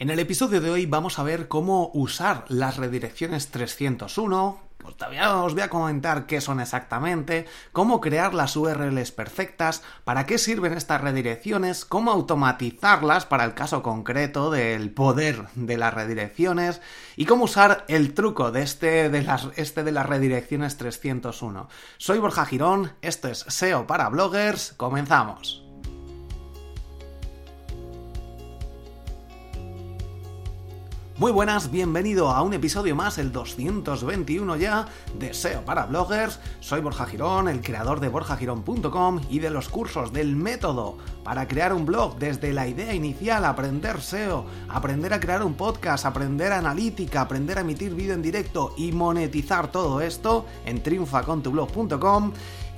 En el episodio de hoy vamos a ver cómo usar las redirecciones 301, pues todavía os voy a comentar qué son exactamente, cómo crear las URLs perfectas, para qué sirven estas redirecciones, cómo automatizarlas para el caso concreto del poder de las redirecciones y cómo usar el truco de este de las, este de las redirecciones 301. Soy Borja Girón, esto es SEO para bloggers, comenzamos. Muy buenas, bienvenido a un episodio más, el 221 ya, de SEO para bloggers. Soy Borja Girón, el creador de borjagirón.com y de los cursos del método para crear un blog desde la idea inicial, aprender SEO, aprender a crear un podcast, aprender analítica, aprender a emitir vídeo en directo y monetizar todo esto en triunfacontublog.com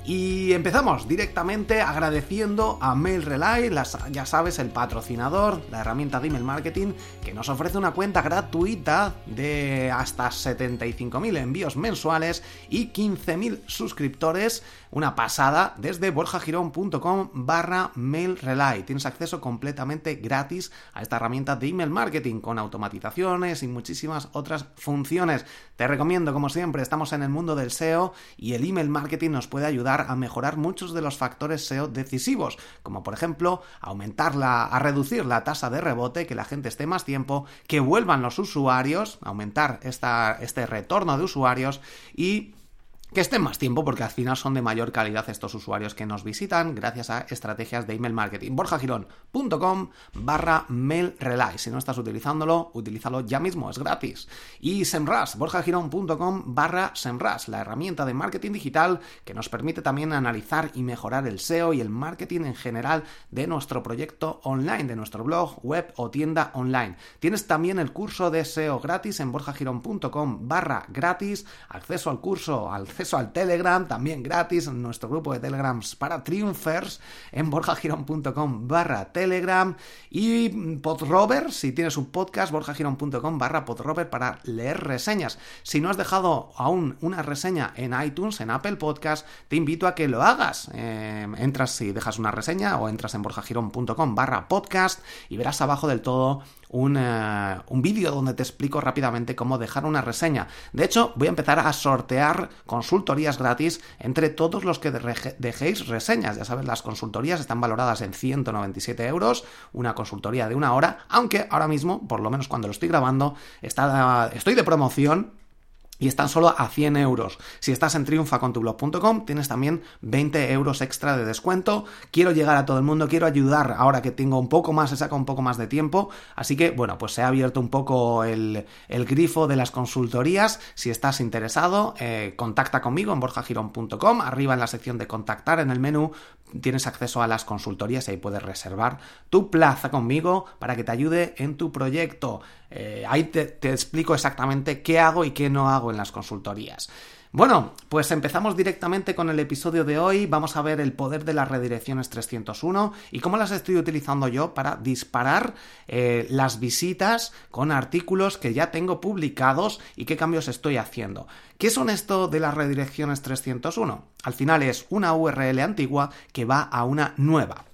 y empezamos directamente agradeciendo a MailRelay, ya sabes, el patrocinador, la herramienta de email marketing, que nos ofrece una cuenta gratuita de hasta 75.000 envíos mensuales y 15.000 suscriptores una pasada desde borjagirón.com barra mailrelay. Tienes acceso completamente gratis a esta herramienta de email marketing con automatizaciones y muchísimas otras funciones. Te recomiendo, como siempre, estamos en el mundo del SEO y el email marketing nos puede ayudar a mejorar muchos de los factores SEO decisivos, como por ejemplo aumentar la, a reducir la tasa de rebote, que la gente esté más tiempo, que vuelvan los usuarios, aumentar esta, este retorno de usuarios y que estén más tiempo porque al final son de mayor calidad estos usuarios que nos visitan gracias a estrategias de email marketing. borjagirón.com barra mail relay. Si no estás utilizándolo, utilízalo ya mismo, es gratis. Y Semras, borjagirón.com barra Semras, la herramienta de marketing digital que nos permite también analizar y mejorar el SEO y el marketing en general de nuestro proyecto online, de nuestro blog, web o tienda online. Tienes también el curso de SEO gratis en borjagirón.com barra gratis, acceso al curso, al al Telegram, también gratis, nuestro grupo de Telegrams para Triumphers, en borjagirón.com barra Telegram y Podrover, si tienes un podcast, borjagirón.com barra Podrover para leer reseñas. Si no has dejado aún una reseña en iTunes, en Apple Podcast, te invito a que lo hagas. Eh, entras si dejas una reseña o entras en borjagirón.com barra podcast y verás abajo del todo un, vídeo donde te explico rápidamente cómo dejar una reseña. De hecho, voy a empezar a sortear consultorías gratis entre todos los que dejéis reseñas. Ya sabes, las consultorías están valoradas en 197 euros, una consultoría de una hora, aunque ahora mismo, por lo menos cuando lo estoy grabando, está, estoy de promoción y están solo a 100 euros. Si estás en triunfacontublog.com tienes también 20 euros extra de descuento. Quiero llegar a todo el mundo, quiero ayudar ahora que tengo un poco más, se saca un poco más de tiempo. Así que, bueno, pues se ha abierto un poco el, grifo de las consultorías. Si estás interesado, eh, contacta conmigo en borjagirón.com. Arriba en la sección de contactar en el menú tienes acceso a las consultorías y ahí puedes reservar tu plaza conmigo para que te ayude en tu proyecto. Eh, ahí te, te explico exactamente qué hago y qué no hago en las consultorías. Bueno, pues empezamos directamente con el episodio de hoy. Vamos a ver el poder de las redirecciones 301 y cómo las estoy utilizando yo para disparar eh, las visitas con artículos que ya tengo publicados y qué cambios estoy haciendo. ¿Qué son esto de las redirecciones 301? Al final es una URL antigua que va a una nueva.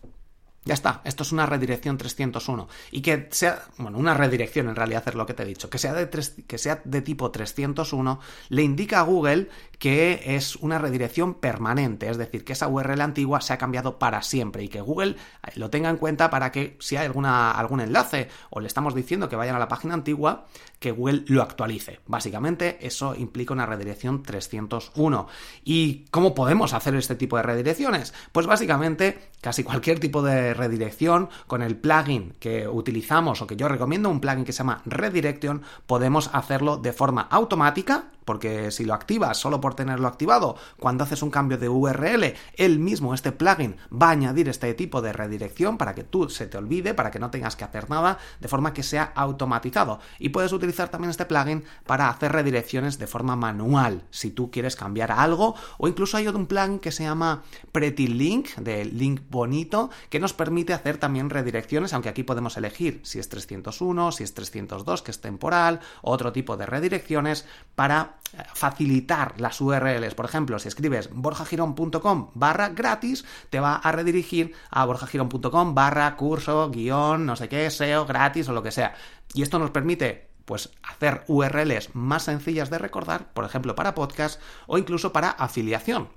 Ya está, esto es una redirección 301. Y que sea, bueno, una redirección en realidad es lo que te he dicho, que sea de, que sea de tipo 301, le indica a Google que es una redirección permanente, es decir, que esa URL antigua se ha cambiado para siempre y que Google eh, lo tenga en cuenta para que si hay alguna, algún enlace o le estamos diciendo que vayan a la página antigua, que Google lo actualice. Básicamente eso implica una redirección 301. ¿Y cómo podemos hacer este tipo de redirecciones? Pues básicamente casi cualquier tipo de redirección con el plugin que utilizamos o que yo recomiendo, un plugin que se llama Redirection, podemos hacerlo de forma automática porque si lo activas solo por tenerlo activado, cuando haces un cambio de URL, él mismo, este plugin, va a añadir este tipo de redirección para que tú se te olvide, para que no tengas que hacer nada, de forma que sea automatizado. Y puedes utilizar también este plugin para hacer redirecciones de forma manual, si tú quieres cambiar algo, o incluso hay un plugin que se llama Pretty Link, de link bonito, que nos permite hacer también redirecciones, aunque aquí podemos elegir si es 301, si es 302, que es temporal, otro tipo de redirecciones para facilitar las URLs. Por ejemplo, si escribes borjagirón.com barra gratis, te va a redirigir a borjagirón.com barra curso, guion, no sé qué, SEO, gratis o lo que sea. Y esto nos permite pues hacer URLs más sencillas de recordar, por ejemplo para podcast o incluso para afiliación.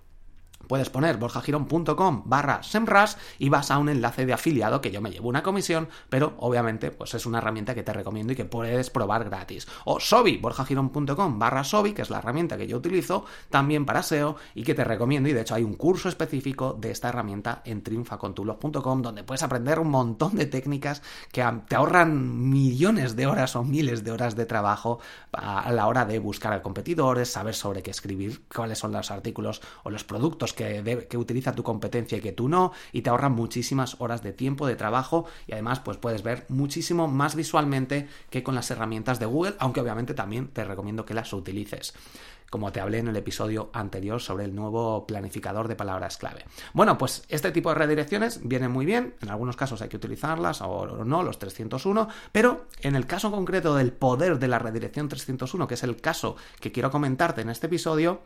Puedes poner borjagirón.com barra semras y vas a un enlace de afiliado que yo me llevo una comisión, pero obviamente pues es una herramienta que te recomiendo y que puedes probar gratis. O Sobi, borjagirón.com barra Sobi, que es la herramienta que yo utilizo también para SEO y que te recomiendo y de hecho hay un curso específico de esta herramienta en triunfacontulos.com donde puedes aprender un montón de técnicas que te ahorran millones de horas o miles de horas de trabajo a la hora de buscar a competidores, saber sobre qué escribir, cuáles son los artículos o los productos que, utiliza tu competencia y que tú no, y te ahorran muchísimas horas de tiempo, de trabajo, y además pues puedes ver muchísimo más visualmente que con las herramientas de Google, aunque obviamente también te recomiendo que las utilices como te hablé en el episodio anterior sobre el nuevo planificador de palabras clave. Bueno, pues este tipo de redirecciones vienen muy bien, en algunos casos hay que utilizarlas o no, los 301, pero en el caso concreto del poder de la redirección 301, que es el caso que quiero comentarte en este episodio,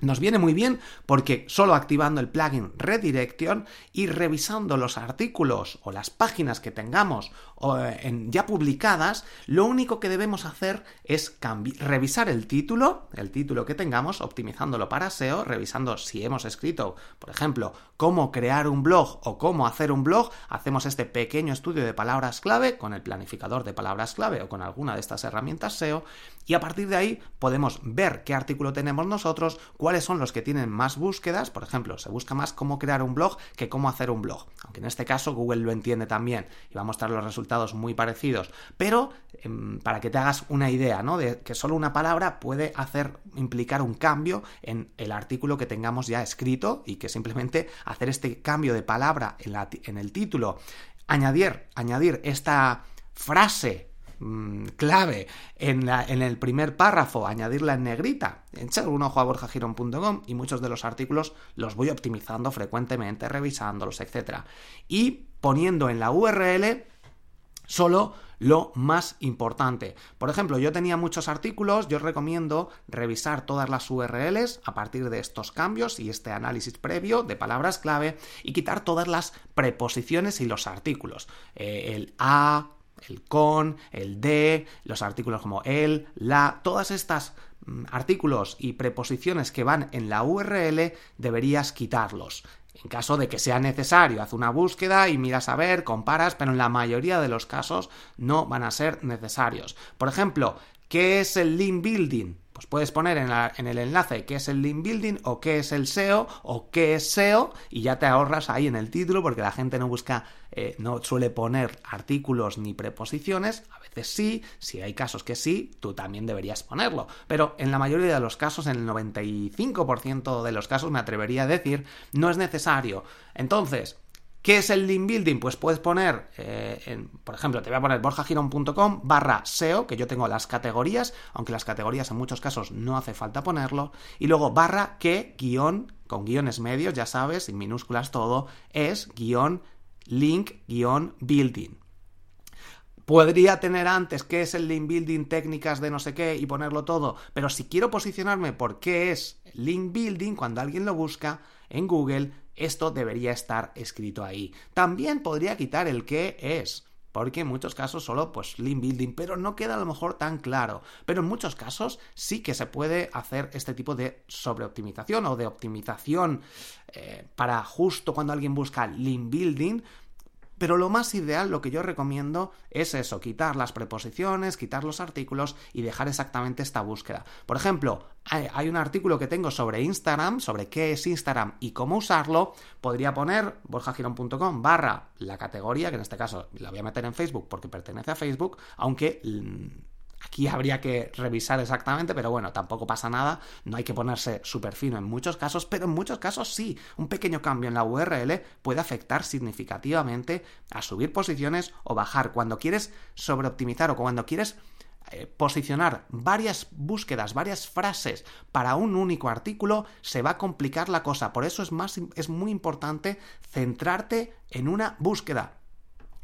nos viene muy bien porque solo activando el plugin Redirection y revisando los artículos o las páginas que tengamos eh, ya publicadas, lo único que debemos hacer es revisar el título, el título que tengamos, optimizándolo para SEO, revisando si hemos escrito, por ejemplo, cómo crear un blog o cómo hacer un blog, hacemos este pequeño estudio de palabras clave con el planificador de palabras clave o con alguna de estas herramientas SEO y a partir de ahí podemos ver qué artículo tenemos nosotros, cuáles son los que tienen más búsquedas, por ejemplo, se busca más cómo crear un blog que cómo hacer un blog, aunque en este caso Google lo entiende también y va a mostrar los resultados muy parecidos, pero em, para que te hagas una idea, ¿no? De que solo una palabra puede hacer implicar un cambio en el artículo que tengamos ya escrito y que simplemente hacer este cambio de palabra en, en el título, añadir, añadir esta frase Mm, clave en, el primer párrafo, añadirla en negrita, echar un ojo a borjagirón.com y muchos de los artículos los voy optimizando frecuentemente, revisándolos, etc. Y poniendo en la URL solo lo más importante. Por ejemplo, yo tenía muchos artículos, yo recomiendo revisar todas las URLs a partir de estos cambios y este análisis previo de palabras clave y quitar todas las preposiciones y los artículos. Eh, el a, el con, el de, los artículos como el, la, todas estas mm, artículos y preposiciones que van en la URL deberías quitarlos. En caso de que sea necesario, haz una búsqueda y miras a ver, comparas, pero en la mayoría de los casos no van a ser necesarios. Por ejemplo, ¿qué es el link building? Pues puedes poner en, el enlace qué es el link building o qué es el SEO o qué es SEO y ya te ahorras ahí en el título porque la gente no busca, eh, no suele poner artículos ni preposiciones. A veces sí, si hay casos que sí, tú también deberías ponerlo. Pero en la mayoría de los casos, en el 95% de los casos me atrevería a decir, no es necesario. Entonces, ¿Qué es el link building? Pues puedes poner, eh, por ejemplo, te voy a poner borjagirón.com barra SEO, que yo tengo las categorías, aunque las categorías en muchos casos no hace falta ponerlo, y luego barra que guion, con guiones medios, ya sabes, en minúsculas todo, es guion link guion building. Podría tener antes qué es el link building, técnicas de no sé qué y ponerlo todo, pero si quiero posicionarme por qué es link building, cuando alguien lo busca en Google, esto debería estar escrito ahí. También podría quitar el qué es porque en muchos casos solo pues link building, pero no queda a lo mejor tan claro. Pero en muchos casos sí que se puede hacer este tipo de sobreoptimización o de optimización eh, para justo cuando alguien busca link building, pero lo más ideal, lo que yo recomiendo es eso, quitar las preposiciones, quitar los artículos y dejar exactamente esta búsqueda. Por ejemplo, hay un artículo que tengo sobre Instagram, sobre qué es Instagram y cómo usarlo. Podría poner borjagirón.com barra la categoría, que en este caso la voy a meter en Facebook porque pertenece a Facebook, aunque mm, Aquí habría que revisar exactamente, pero bueno, tampoco pasa nada, no hay que ponerse súper fino en muchos casos, pero en muchos casos sí, un pequeño cambio en la URL puede afectar significativamente a subir posiciones o bajar. Cuando quieres sobreoptimizar o cuando quieres eh, posicionar varias búsquedas, varias frases para un único artículo, se va a complicar la cosa. Por eso es, más, es muy importante centrarte en una búsqueda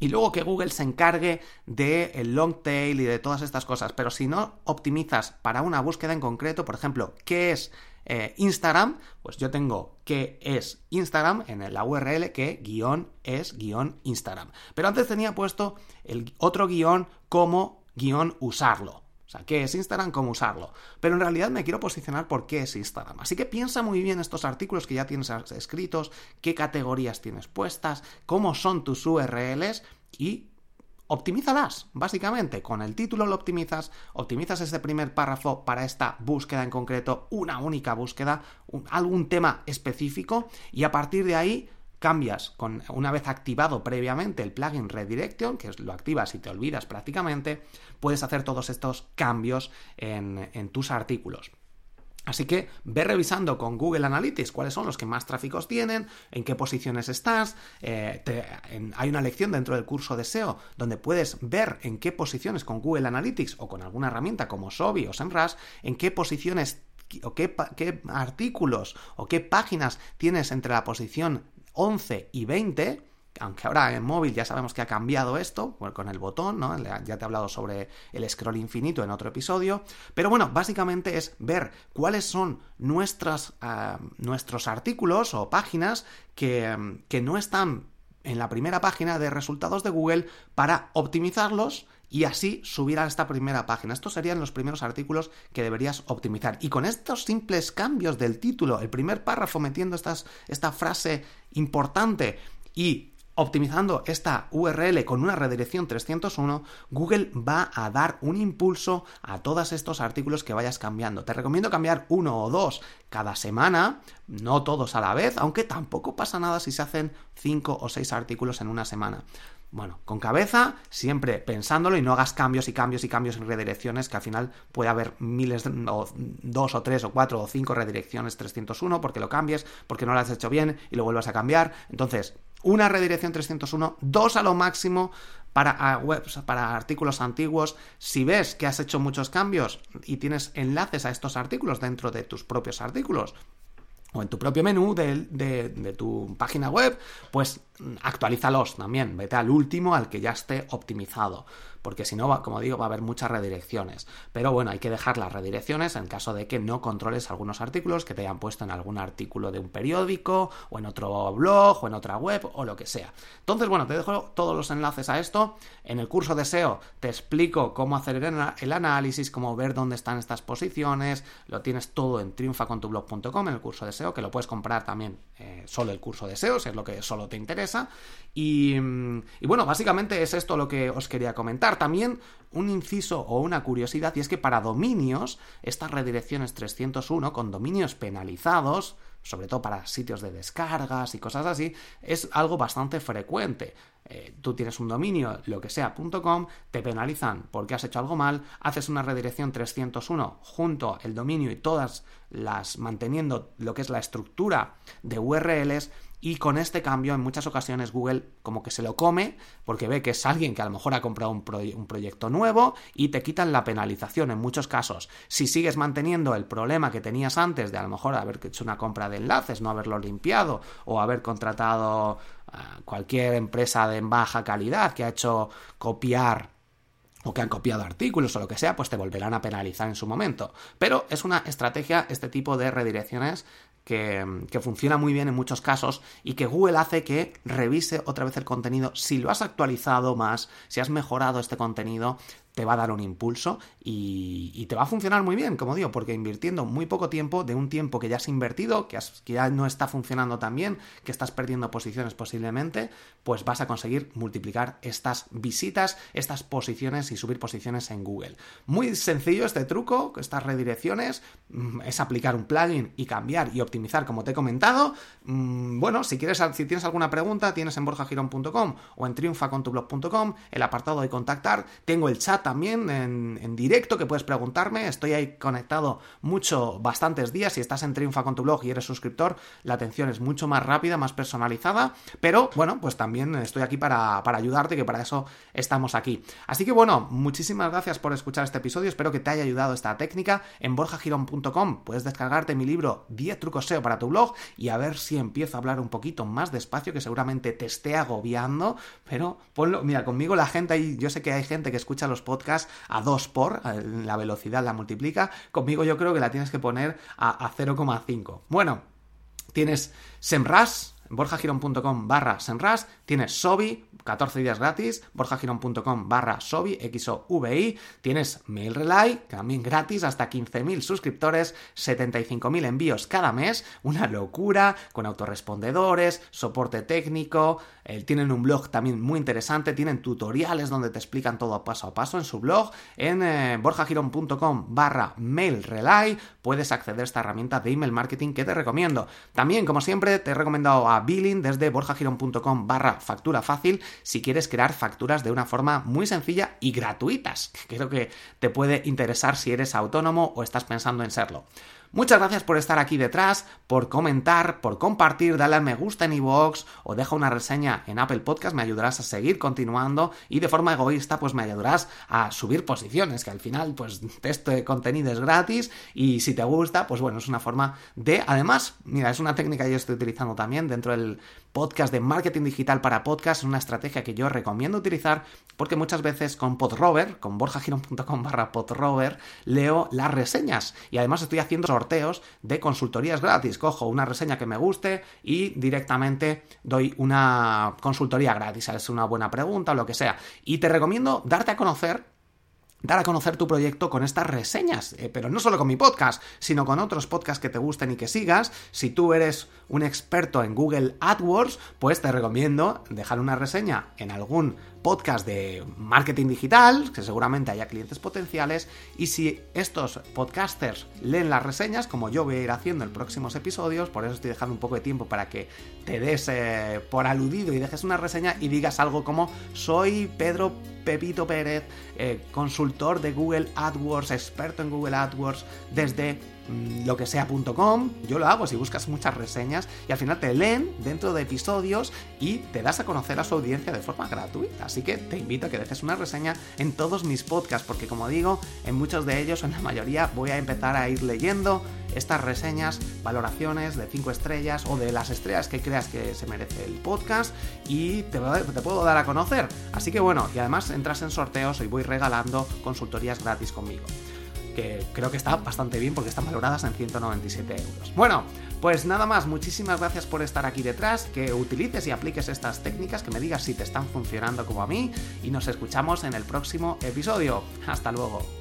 y luego que Google se encargue del long tail y de todas estas cosas. Pero si no optimizas para una búsqueda en concreto, por ejemplo, ¿qué es eh, Instagram? Pues yo tengo qué es Instagram en la URL que guion es guion Instagram. Pero antes tenía puesto el otro guion como guion usarlo. Sea, ¿qué es Instagram? ¿Cómo usarlo? Pero en realidad me quiero posicionar por qué es Instagram. Así que piensa muy bien estos artículos que ya tienes escritos, qué categorías tienes puestas, cómo son tus URLs y optimízalas, básicamente. Con el título lo optimizas, optimizas ese primer párrafo para esta búsqueda en concreto, una única búsqueda, algún tema específico, y a partir de ahí cambias con una vez activado previamente el plugin Redirection, que lo activas y te olvidas prácticamente, puedes hacer todos estos cambios en, tus artículos. Así que ve revisando con Google Analytics cuáles son los que más tráficos tienen, en qué posiciones estás. Eh, hay una lección dentro del curso de SEO donde puedes ver en qué posiciones con Google Analytics o con alguna herramienta como Sobi o SEMrush, en qué posiciones o qué, qué artículos o qué páginas tienes entre la posición 11 y 20 aunque ahora en móvil ya sabemos que ha cambiado esto con el botón, ¿no? Ya te he hablado sobre el scroll infinito en otro episodio, pero bueno, básicamente es ver cuáles son nuestras, ah, nuestros artículos o páginas que, que no están en la primera página de resultados de Google para optimizarlos y así subir a esta primera página. Estos serían los primeros artículos que deberías optimizar. Y con estos simples cambios del título, el primer párrafo metiendo esta frase importante y Optimizando esta URL con una redirección 301, Google va a dar un impulso a todos estos artículos que vayas cambiando. Te recomiendo cambiar uno o dos cada semana, no todos a la vez, aunque tampoco pasa nada si se hacen cinco o seis artículos en una semana. Bueno, con cabeza, siempre pensándolo y no hagas cambios y cambios y cambios en redirecciones, que al final puede haber miles, o dos o tres o cuatro o cinco redirecciones 301 porque lo cambies, porque no lo has hecho bien y lo vuelvas a cambiar. Entonces, una redirección 301, dos a lo máximo para webs, para artículos antiguos. Si ves que has hecho muchos cambios y tienes enlaces a estos artículos dentro de tus propios artículos, o en tu propio menú de, tu página web, pues actualízalos también, vete al último, al que ya esté optimizado porque si no, como digo, va a haber muchas redirecciones. Pero bueno, hay que dejar las redirecciones en caso de que no controles algunos artículos que te hayan puesto en algún artículo de un periódico o en otro blog o en otra web o lo que sea. Entonces, bueno, te dejo todos los enlaces a esto. En el curso de SEO te explico cómo hacer el análisis, cómo ver dónde están estas posiciones. Lo tienes todo en triunfacontublog.com en el curso de SEO, que lo puedes comprar también eh, solo el curso de SEO, si es lo que solo te interesa. y bueno, básicamente es esto lo que os quería comentar también un inciso o una curiosidad, y es que para dominios, estas redirecciones 301 con dominios penalizados, sobre todo para sitios de descargas y cosas así, es algo bastante frecuente. Eh, tú tienes un dominio, lo que sea, .com, te penalizan porque has hecho algo mal, haces una redirección 301 junto el dominio y todas las manteniendo lo que es la estructura de URLs y con este cambio en muchas ocasiones Google como que se lo come porque ve que es alguien que a lo mejor ha comprado un, proyecto nuevo y te quitan la penalización en muchos casos. Si sigues manteniendo el problema que tenías antes de a lo mejor haber hecho una compra de enlaces, no haberlo limpiado o haber contratado a cualquier empresa de baja calidad que ha hecho copiar o que han copiado artículos o lo que sea, pues te volverán a penalizar en su momento. Pero es una estrategia, este tipo de redirecciones, que, funciona muy bien en muchos casos y que Google hace que revise otra vez el contenido. Si lo has actualizado más, si has mejorado este contenido, te va a dar un impulso y, te va a funcionar muy bien, como digo, porque invirtiendo muy poco tiempo, de un tiempo que ya has invertido, que, ya no está funcionando tan bien, que estás perdiendo posiciones posiblemente, pues vas a conseguir multiplicar estas visitas, estas posiciones y subir posiciones en Google. Muy sencillo este truco, estas redirecciones, mm, es aplicar un plugin y cambiar y optimizar como te he comentado. Mm, bueno, si quieres, si tienes alguna pregunta, tienes en borjagirón.com o en triunfacontublog.com el apartado de contactar, tengo el chat también en, directo que puedes preguntarme. Estoy ahí conectado mucho, bastantes días. Si estás en Triunfa con tu blog y eres suscriptor, la atención es mucho más rápida, más personalizada. Pero bueno, pues también estoy aquí para, para ayudarte, que para eso estamos aquí. Así que bueno, muchísimas gracias por escuchar este episodio. Espero que te haya ayudado esta técnica. En borjagirón.com puedes descargarte mi libro 10 trucos SEO para tu blog y a ver si empiezo a hablar un poquito más despacio, que seguramente te esté agobiando, pero ponlo, mira, conmigo la gente ahí, yo sé que hay gente que escucha los podcasts a 2 por, la velocidad la multiplica, conmigo yo creo que la tienes que poner a, a 0,5. Bueno, tienes SEMRAS, borjagirón.com barra Senras, tienes Sobi, 14 días gratis, borjagirón.com barra Sobi, XOVI, tienes Mail Relay, también gratis, hasta 15.000 suscriptores, 75.000 envíos cada mes, una locura, con autorrespondedores, soporte técnico, eh, tienen un blog también muy interesante, tienen tutoriales donde te explican todo paso a paso en su blog, en eh, borjagirón.com barra Mail Relay, puedes acceder a esta herramienta de email marketing que te recomiendo. También, como siempre, te he recomendado a Billing desde borjagirón.com barra factura fácil si quieres crear facturas de una forma muy sencilla y gratuitas. Creo que te puede interesar si eres autónomo o estás pensando en serlo. Muchas gracias por estar aquí detrás, por comentar, por compartir, dale al me gusta en iVoox o deja una reseña en Apple Podcast, me ayudarás a seguir continuando y de forma egoísta pues me ayudarás a subir posiciones, que al final pues este contenido es gratis y si te gusta pues bueno, es una forma de, además, mira, es una técnica que yo estoy utilizando también dentro del podcast de marketing digital para podcast, es una estrategia que yo recomiendo utilizar porque muchas veces con Podrover, con borjagirón.com barra Podrover, leo las reseñas y además estoy haciendo sorteos de consultorías gratis. Cojo una reseña que me guste y directamente doy una consultoría gratis. Es una buena pregunta o lo que sea. Y te recomiendo darte a conocer dar a conocer tu proyecto con estas reseñas, eh, pero no solo con mi podcast, sino con otros podcasts que te gusten y que sigas. Si tú eres un experto en Google AdWords, pues te recomiendo dejar una reseña en algún podcast de marketing digital, que seguramente haya clientes potenciales, y si estos podcasters leen las reseñas, como yo voy a ir haciendo en próximos episodios, por eso estoy dejando un poco de tiempo para que te des eh, por aludido y dejes una reseña y digas algo como soy Pedro Pepito Pérez, eh, consultor de Google AdWords, experto en Google AdWords desde lo que sea.com, yo lo hago si buscas muchas reseñas y al final te leen dentro de episodios y te das a conocer a su audiencia de forma gratuita. Así que te invito a que dejes una reseña en todos mis podcasts, porque como digo, en muchos de ellos, en la mayoría, voy a empezar a ir leyendo estas reseñas, valoraciones de 5 estrellas o de las estrellas que creas que se merece el podcast y te, te, puedo dar a conocer. Así que bueno, y además entras en sorteos y voy regalando consultorías gratis conmigo. Que creo que está bastante bien porque están valoradas en 197 euros. Bueno, pues nada más, muchísimas gracias por estar aquí detrás, que utilices y apliques estas técnicas, que me digas si te están funcionando como a mí y nos escuchamos en el próximo episodio. Hasta luego.